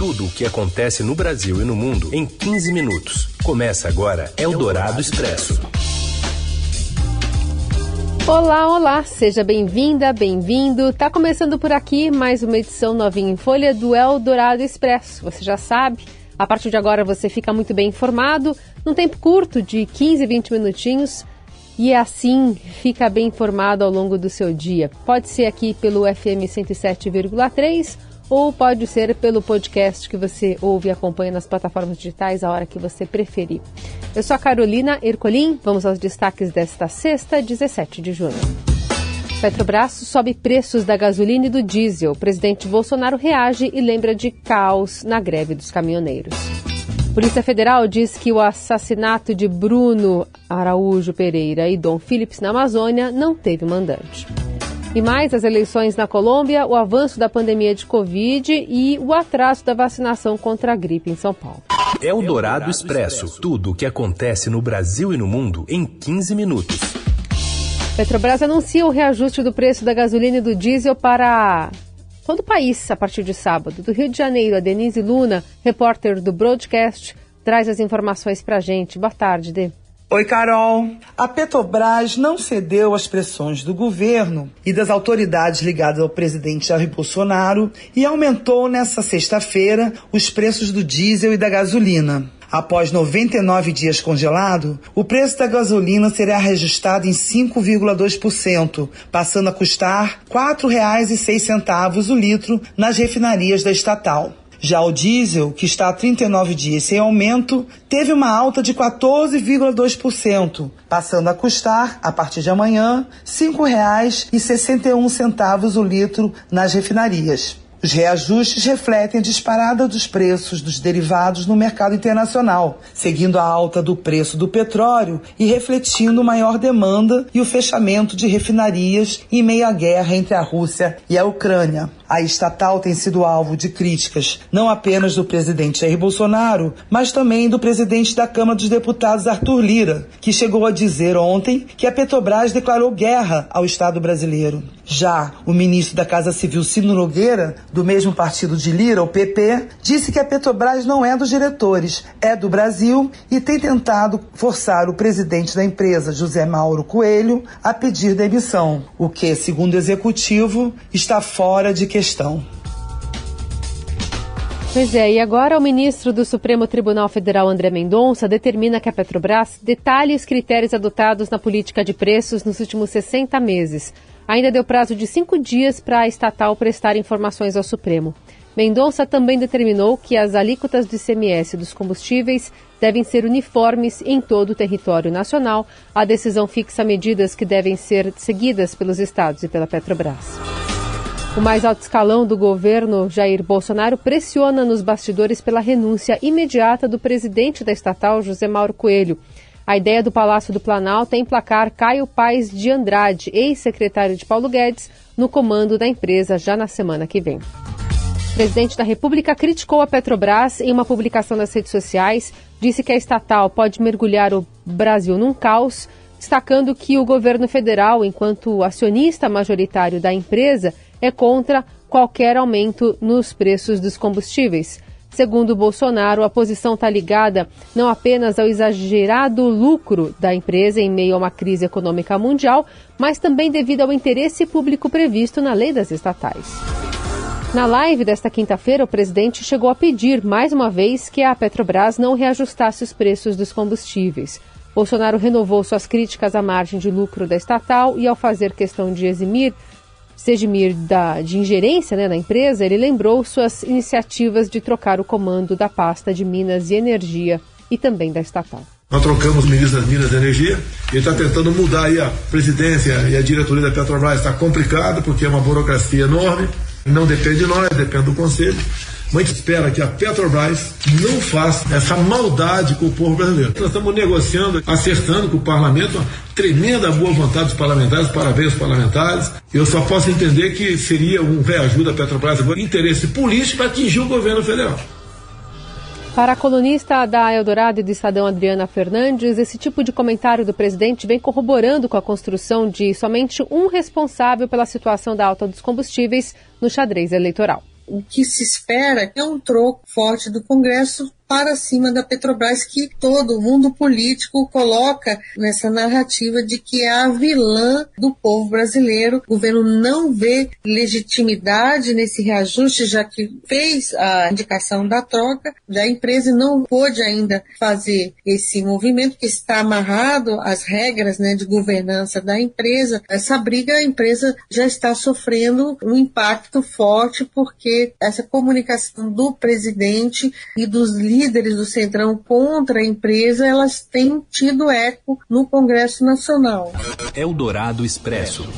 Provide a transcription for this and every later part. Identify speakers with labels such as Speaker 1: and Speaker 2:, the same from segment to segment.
Speaker 1: Tudo o que acontece no Brasil e no mundo em 15 minutos. Começa agora Eldorado Expresso.
Speaker 2: Olá, olá, seja bem-vinda, bem-vindo. Tá começando por aqui mais uma edição novinha em folha do Eldorado Expresso. Você já sabe, a partir de agora você fica muito bem informado, num tempo curto de 15, 20 minutinhos e assim fica bem informado ao longo do seu dia. Pode ser aqui pelo FM 107,3 ou pode ser pelo podcast que você ouve e acompanha nas plataformas digitais a hora que você preferir. Eu sou a Carolina Ercolim, vamos aos destaques desta sexta, 17 de junho. Petrobras sobe preços da gasolina e do diesel. O presidente Bolsonaro reage e lembra de caos na greve dos caminhoneiros. Polícia Federal diz que o assassinato de Bruno Araújo Pereira e Dom Phillips na Amazônia não teve mandante. E mais as eleições na Colômbia, o avanço da pandemia de Covid e o atraso da vacinação contra a gripe em São Paulo.
Speaker 1: É o Dourado Expresso. Tudo o que acontece no Brasil e no mundo em 15 minutos.
Speaker 2: Petrobras anuncia o reajuste do preço da gasolina e do diesel para todo o país a partir de sábado. Do Rio de Janeiro, a Denise Luna, repórter do Broadcast, traz as informações para a gente. Boa tarde, Dê.
Speaker 3: Oi, Carol. A Petrobras não cedeu às pressões do governo e das autoridades ligadas ao presidente Jair Bolsonaro e aumentou nesta sexta-feira os preços do diesel e da gasolina. Após 99 dias congelado, o preço da gasolina será reajustado em 5,2%, passando a custar R$ 4,06 o litro nas refinarias da estatal. Já o diesel, que está há 39 dias sem aumento, teve uma alta de 14,2%, passando a custar, a partir de amanhã, R$ 5,61 o litro nas refinarias. Os reajustes refletem a disparada dos preços dos derivados no mercado internacional, seguindo a alta do preço do petróleo e refletindo maior demanda e o fechamento de refinarias em meio à guerra entre a Rússia e a Ucrânia. A estatal tem sido alvo de críticas não apenas do presidente Jair Bolsonaro, mas também do presidente da Câmara dos Deputados, Arthur Lira, que chegou a dizer ontem que a Petrobras declarou guerra ao Estado brasileiro. Já o ministro da Casa Civil, Ciro Nogueira, do mesmo partido de Lira, o PP, disse que a Petrobras não é dos diretores, é do Brasil e tem tentado forçar o presidente da empresa, José Mauro Coelho, a pedir demissão, o que, segundo o executivo, está fora de questão.
Speaker 2: Pois é, e agora o ministro do Supremo Tribunal Federal, André Mendonça, determina que a Petrobras detalhe os critérios adotados na política de preços nos últimos 60 meses ainda deu prazo de cinco dias para a estatal prestar informações ao Supremo. Mendonça também determinou que as alíquotas do ICMS dos combustíveis devem ser uniformes em todo o território nacional. A decisão fixa medidas que devem ser seguidas pelos estados e pela Petrobras. O mais alto escalão do governo, Jair Bolsonaro, pressiona nos bastidores pela renúncia imediata do presidente da estatal, José Mauro Coelho. A ideia do Palácio do Planalto é emplacar Caio Paes de Andrade, ex-secretário de Paulo Guedes, no comando da empresa já na semana que vem. O presidente da República criticou a Petrobras em uma publicação nas redes sociais, disse que a estatal pode mergulhar o Brasil num caos, destacando que o governo federal, enquanto acionista majoritário da empresa, é contra qualquer aumento nos preços dos combustíveis. Segundo Bolsonaro, a posição está ligada não apenas ao exagerado lucro da empresa em meio a uma crise econômica mundial, mas também devido ao interesse público previsto na lei das estatais. Na live desta quinta-feira, o presidente chegou a pedir, mais uma vez, que a Petrobras não reajustasse os preços dos combustíveis. Bolsonaro renovou suas críticas à margem de lucro da estatal e, ao fazer questão de eximir Sedmir da, de ingerência né, na empresa, ele lembrou suas iniciativas de trocar o comando da pasta de Minas e Energia e também da estatal.
Speaker 4: Nós trocamos o ministro das Minas e Energia, ele está tentando mudar aí a presidência e a diretoria da Petrobras, está complicado porque é uma burocracia enorme, não depende de nós, depende do conselho. Gente espera que a Petrobras não faça essa maldade com o povo brasileiro. Nós estamos negociando, acertando com o parlamento, uma tremenda boa vontade dos parlamentares, parabéns aos parlamentares. Eu só posso entender que seria um reajuda à Petrobras agora, interesse político para atingir o governo federal.
Speaker 2: Para a colunista da Eldorado e do Estadão Adriana Fernandes, esse tipo de comentário do presidente vem corroborando com a construção de somente um responsável pela situação da alta dos combustíveis no xadrez eleitoral.
Speaker 5: O que se espera é um troco forte do Congresso para cima da Petrobras, que todo mundo político coloca nessa narrativa de que é a vilã do povo brasileiro. O governo não vê legitimidade nesse reajuste, já que fez a indicação da troca da empresa e não pôde ainda fazer esse movimento que está amarrado às regras né, de governança da empresa. Essa briga, a empresa já está sofrendo um impacto forte porque essa comunicação do presidente e dos líderes líderes do Centrão contra a empresa, elas têm tido eco no Congresso Nacional.
Speaker 1: Eldorado Expresso.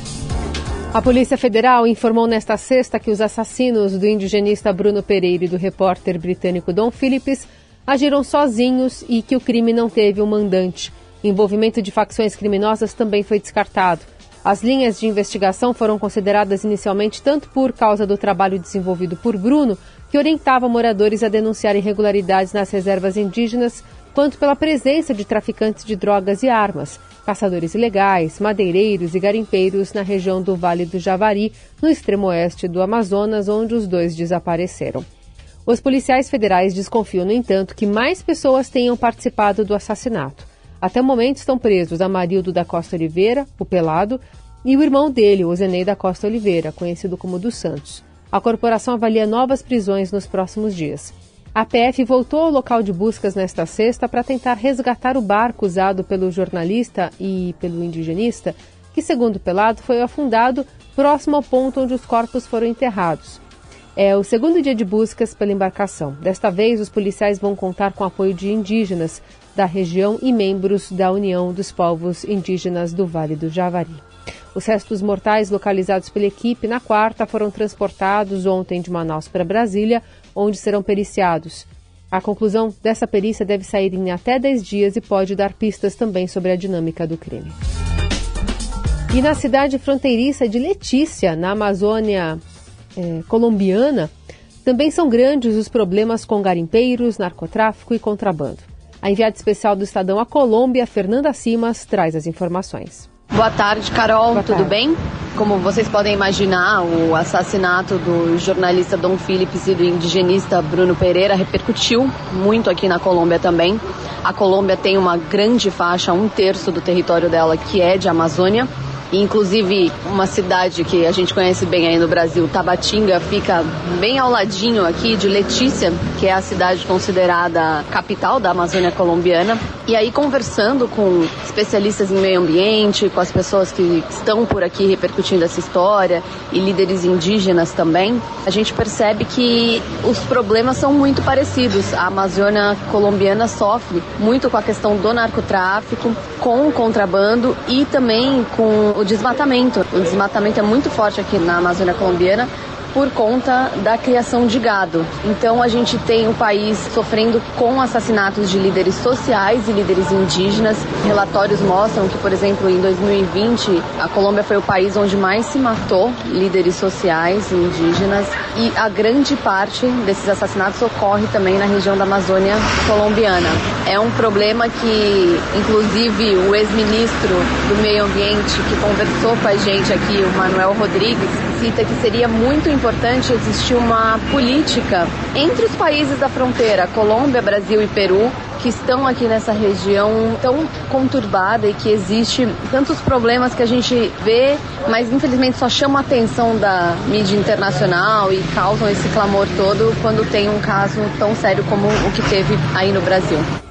Speaker 2: A Polícia Federal informou nesta sexta que os assassinos do indigenista Bruno Pereira e do repórter britânico Don Phillips agiram sozinhos e que o crime não teve um mandante. Envolvimento de facções criminosas também foi descartado. As linhas de investigação foram consideradas inicialmente tanto por causa do trabalho desenvolvido por Bruno, que orientava moradores a denunciar irregularidades nas reservas indígenas, quanto pela presença de traficantes de drogas e armas, caçadores ilegais, madeireiros e garimpeiros na região do Vale do Javari, no extremo oeste do Amazonas, onde os dois desapareceram. Os policiais federais desconfiam, no entanto, que mais pessoas tenham participado do assassinato. Até o momento estão presos Amarildo da Costa Oliveira, o Pelado, e o irmão dele, o Zenei da Costa Oliveira, conhecido como dos Santos. A corporação avalia novas prisões nos próximos dias. A PF voltou ao local de buscas nesta sexta para tentar resgatar o barco usado pelo jornalista e pelo indigenista, que, segundo Pelado, foi afundado próximo ao ponto onde os corpos foram enterrados. É o segundo dia de buscas pela embarcação. Desta vez, os policiais vão contar com apoio de indígenas, da região e membros da União dos Povos Indígenas do Vale do Javari. Os restos mortais localizados pela equipe na quarta foram transportados ontem de Manaus para Brasília, onde serão periciados. A conclusão dessa perícia deve sair em até 10 dias e pode dar pistas também sobre a dinâmica do crime. E na cidade fronteiriça de Letícia, na Amazônia é, colombiana, também são grandes os problemas com garimpeiros, narcotráfico e contrabando. A enviada especial do Estadão à Colômbia, Fernanda Simas, traz as informações.
Speaker 6: Boa tarde, Carol. Boa Tudo tarde. bem? Como vocês podem imaginar, o assassinato do jornalista Dom Phillips e do indigenista Bruno Pereira repercutiu muito aqui na Colômbia também. A Colômbia tem uma grande faixa, um terço do território dela que é de Amazônia. Inclusive, uma cidade que a gente conhece bem aí no Brasil, Tabatinga, fica bem ao ladinho aqui de Letícia, que é a cidade considerada capital da Amazônia colombiana. E aí, conversando com especialistas em meio ambiente, com as pessoas que estão por aqui repercutindo essa história e líderes indígenas também, a gente percebe que os problemas são muito parecidos. A Amazônia colombiana sofre muito com a questão do narcotráfico, com o contrabando e também com o desmatamento. O desmatamento é muito forte aqui na Amazônia colombiana por conta da criação de gado. Então a gente tem o país sofrendo com assassinatos de líderes sociais e líderes indígenas. Relatórios mostram que, por exemplo, em 2020, a Colômbia foi o país onde mais se matou líderes sociais e indígenas e a grande parte desses assassinatos ocorre também na região da Amazônia colombiana. É um problema que, inclusive, o ex-ministro do Meio Ambiente que conversou com a gente aqui, o Manuel Rodrigues, cita que seria muito importante existir uma política entre os países da fronteira, Colômbia, Brasil e Peru, que estão aqui nessa região tão conturbada e que existe tantos problemas que a gente vê, mas infelizmente só chama a atenção da mídia internacional e causam esse clamor todo quando tem um caso tão sério como o que teve aí no Brasil.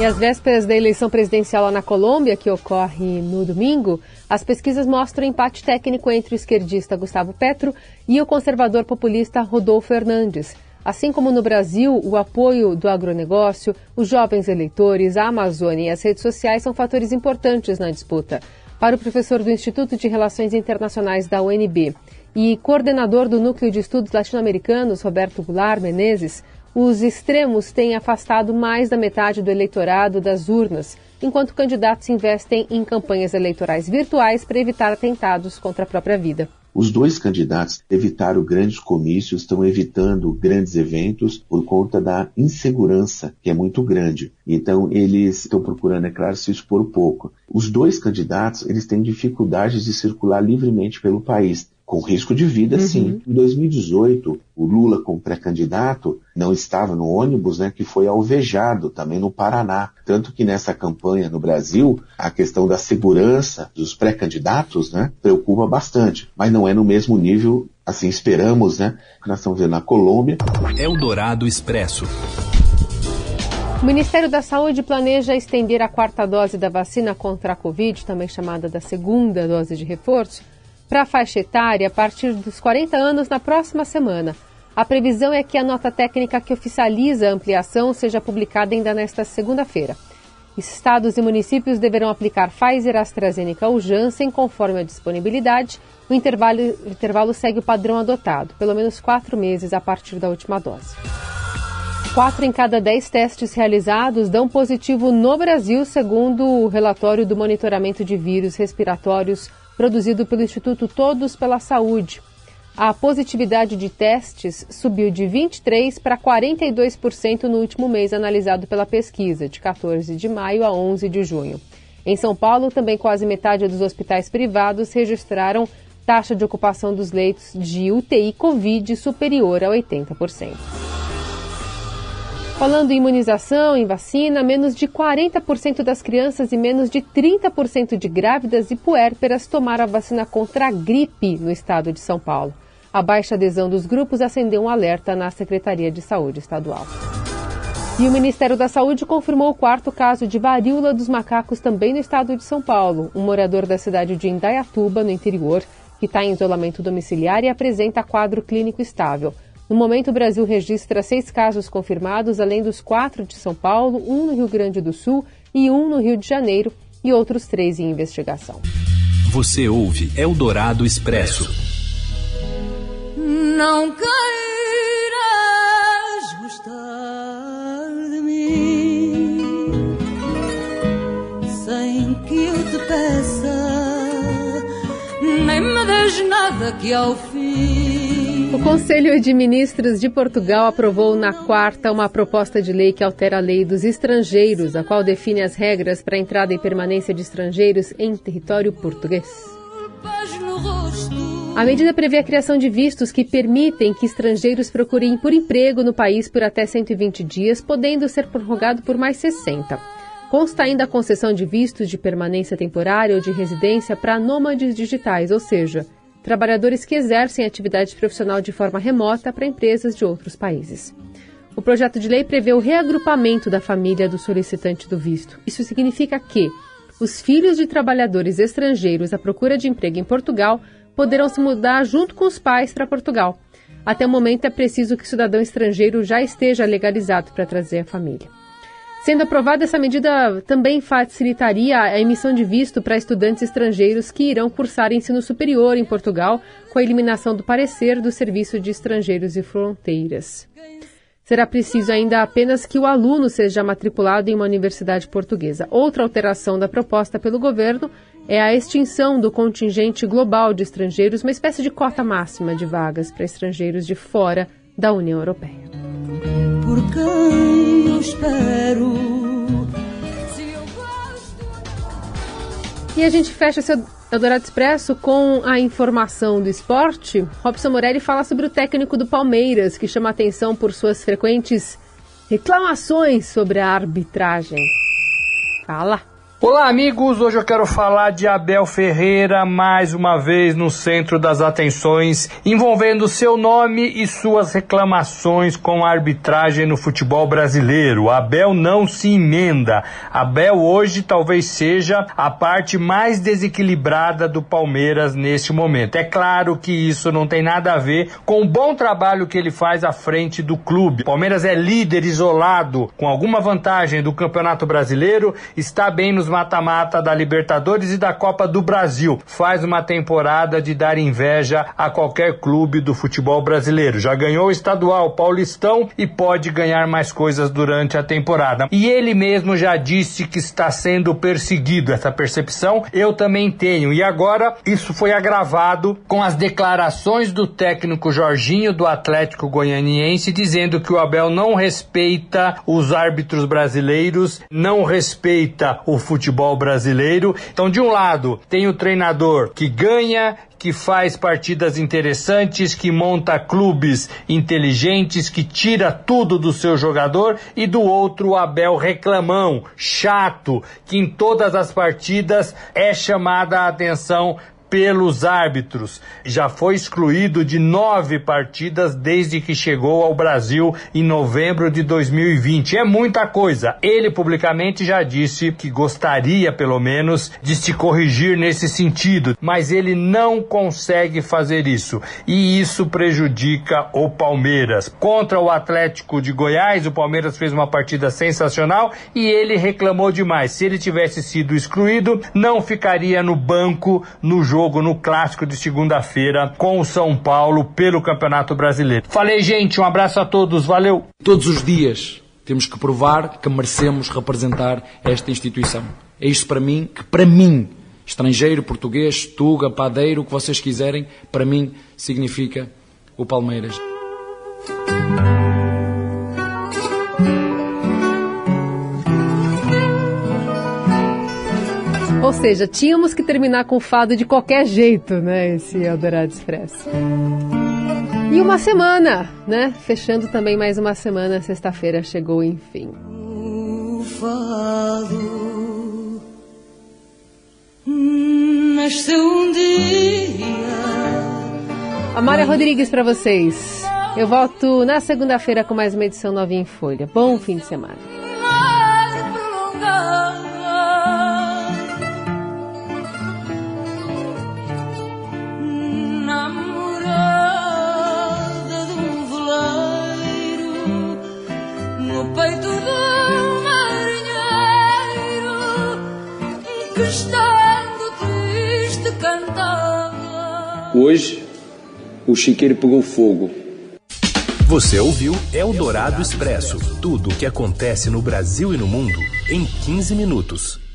Speaker 2: E às vésperas da eleição presidencial lá na Colômbia, que ocorre no domingo, as pesquisas mostram empate técnico entre o esquerdista Gustavo Petro e o conservador populista Rodolfo Hernandes. Assim como no Brasil, o apoio do agronegócio, os jovens eleitores, a Amazônia e as redes sociais são fatores importantes na disputa. Para o professor do Instituto de Relações Internacionais da UNB e coordenador do Núcleo de Estudos Latino-Americanos, Roberto Goulart Menezes, os extremos têm afastado mais da metade do eleitorado das urnas, enquanto candidatos investem em campanhas eleitorais virtuais para evitar atentados contra a própria vida.
Speaker 7: Os dois candidatos evitaram grandes comícios, estão evitando grandes eventos por conta da insegurança, que é muito grande. Então, eles estão procurando, é claro, se expor pouco. Os dois candidatos, eles têm dificuldades de circular livremente pelo país Com risco de vida, uhum. sim. Em 2018, o Lula, como pré-candidato, não estava no ônibus, né, que foi alvejado também no Paraná. Tanto que nessa campanha no Brasil, a questão da segurança dos pré-candidatos, né, preocupa bastante. Mas não é no mesmo nível, assim esperamos, né, que nós estamos vendo na Colômbia.
Speaker 1: Eldorado Expresso.
Speaker 2: O Ministério da Saúde planeja estender a quarta dose da vacina contra a Covid, também chamada da segunda dose de reforço, para a faixa etária a partir dos 40 anos na próxima semana. A previsão é que a nota técnica que oficializa a ampliação seja publicada ainda nesta segunda-feira. Estados e municípios deverão aplicar Pfizer, AstraZeneca ou Janssen conforme a disponibilidade. O intervalo, o intervalo segue o padrão adotado, pelo menos quatro meses a partir da última dose. Quatro em cada dez testes realizados dão positivo no Brasil, segundo o relatório do monitoramento de vírus respiratórios produzido pelo Instituto Todos pela Saúde. A positividade de testes subiu de 23% para 42% no último mês analisado pela pesquisa, de 14 de maio a 11 de junho. Em São Paulo, também quase metade dos hospitais privados registraram taxa de ocupação dos leitos de UTI Covid superior a 80%. Falando em imunização, em vacina, menos de 40% das crianças e menos de 30% de grávidas e puérperas tomaram a vacina contra a gripe no estado de São Paulo. A baixa adesão dos grupos acendeu um alerta na Secretaria de Saúde Estadual. E o Ministério da Saúde confirmou o quarto caso de varíola dos macacos também no estado de São Paulo. Um morador da cidade de Indaiatuba, no interior, que está em isolamento domiciliar e apresenta quadro clínico estável. No momento, o Brasil registra seis casos confirmados, além dos quatro de São Paulo, um no Rio Grande do Sul e um no Rio de Janeiro, e outros três em investigação.
Speaker 1: Você ouve Eldorado Expresso.
Speaker 8: Não queiras gostar de mim sem que eu te peça, nem me des nada que ao fim
Speaker 2: o Conselho de Ministros de Portugal aprovou na quarta uma proposta de lei que altera a lei dos estrangeiros, a qual define as regras para a entrada e permanência de estrangeiros em território português. A medida prevê a criação de vistos que permitem que estrangeiros procurem por emprego no país por até 120 dias, podendo ser prorrogado por mais 60. Consta ainda a concessão de vistos de permanência temporária ou de residência para nômades digitais, ou seja, trabalhadores que exercem atividade profissional de forma remota para empresas de outros países. O projeto de lei prevê o reagrupamento da família do solicitante do visto. Isso significa que os filhos de trabalhadores estrangeiros à procura de emprego em Portugal poderão se mudar junto com os pais para Portugal. Até o momento é preciso que o cidadão estrangeiro já esteja legalizado para trazer a família. Sendo aprovada, essa medida também facilitaria a emissão de visto para estudantes estrangeiros que irão cursar ensino superior em Portugal, com a eliminação do parecer do Serviço de Estrangeiros e Fronteiras. Será preciso ainda apenas que o aluno seja matriculado em uma universidade portuguesa. Outra alteração da proposta pelo governo é a extinção do contingente global de estrangeiros, uma espécie de cota máxima de vagas para estrangeiros de fora da União Europeia E a gente fecha seu Eldorado Expresso com a informação do esporte. Robson Morelli fala sobre o técnico do Palmeiras, que chama atenção por suas frequentes reclamações sobre a arbitragem. Fala!
Speaker 9: Olá, amigos! Hoje eu quero falar de Abel Ferreira, mais uma vez no centro das atenções, envolvendo seu nome e suas reclamações com a arbitragem no futebol brasileiro. Abel não se emenda. Abel hoje talvez seja a parte mais desequilibrada do Palmeiras neste momento. É claro que isso não tem nada a ver com o bom trabalho que ele faz à frente do clube. Palmeiras é líder isolado, com alguma vantagem do Campeonato Brasileiro, está bem nos mata-mata da Libertadores e da Copa do Brasil. Faz uma temporada de dar inveja a qualquer clube do futebol brasileiro. Já ganhou o estadual, Paulistão e pode ganhar mais coisas durante a temporada. E ele mesmo já disse que está sendo perseguido. Essa percepção eu também tenho. E agora isso foi agravado com as declarações do técnico Jorginho do Atlético Goianiense dizendo que o Abel não respeita os árbitros brasileiros, não respeita o futebol futebol brasileiro. Então, de um lado, tem o treinador que ganha, que faz partidas interessantes, que monta clubes inteligentes, que tira tudo do seu jogador, e do outro o Abel reclamão, chato, que em todas as partidas é chamada a atenção pelos árbitros. Já foi excluído de nove partidas desde que chegou ao Brasil em novembro de 2020. É muita coisa. Ele publicamente já disse que gostaria, pelo menos, de se corrigir nesse sentido, mas ele não consegue fazer isso. E isso prejudica o Palmeiras. Contra o Atlético de Goiás, o Palmeiras fez uma partida sensacional e ele reclamou demais. Se ele tivesse sido excluído, não ficaria no banco no jogo jogo no clássico de segunda-feira com o São Paulo pelo Campeonato Brasileiro. Falei, gente, um abraço a todos, valeu.
Speaker 10: Todos os dias temos que provar que merecemos representar esta instituição. É isto para mim, que para mim, estrangeiro, português, tuga, padeiro, o que vocês quiserem, para mim significa o Palmeiras.
Speaker 2: Ou seja, tínhamos que terminar com o fado de qualquer jeito, né? Esse Eldorado Expresso. E uma semana, né? Fechando também mais uma semana, sexta-feira chegou, enfim. O fado nasceu um dia. Amália Rodrigues para vocês. Eu volto na segunda-feira com mais uma edição novinha em Folha. Bom fim de semana.
Speaker 11: O chiqueiro pegou fogo.
Speaker 1: Você ouviu Eldorado Expresso tudo o que acontece no Brasil e no mundo em 15 minutos.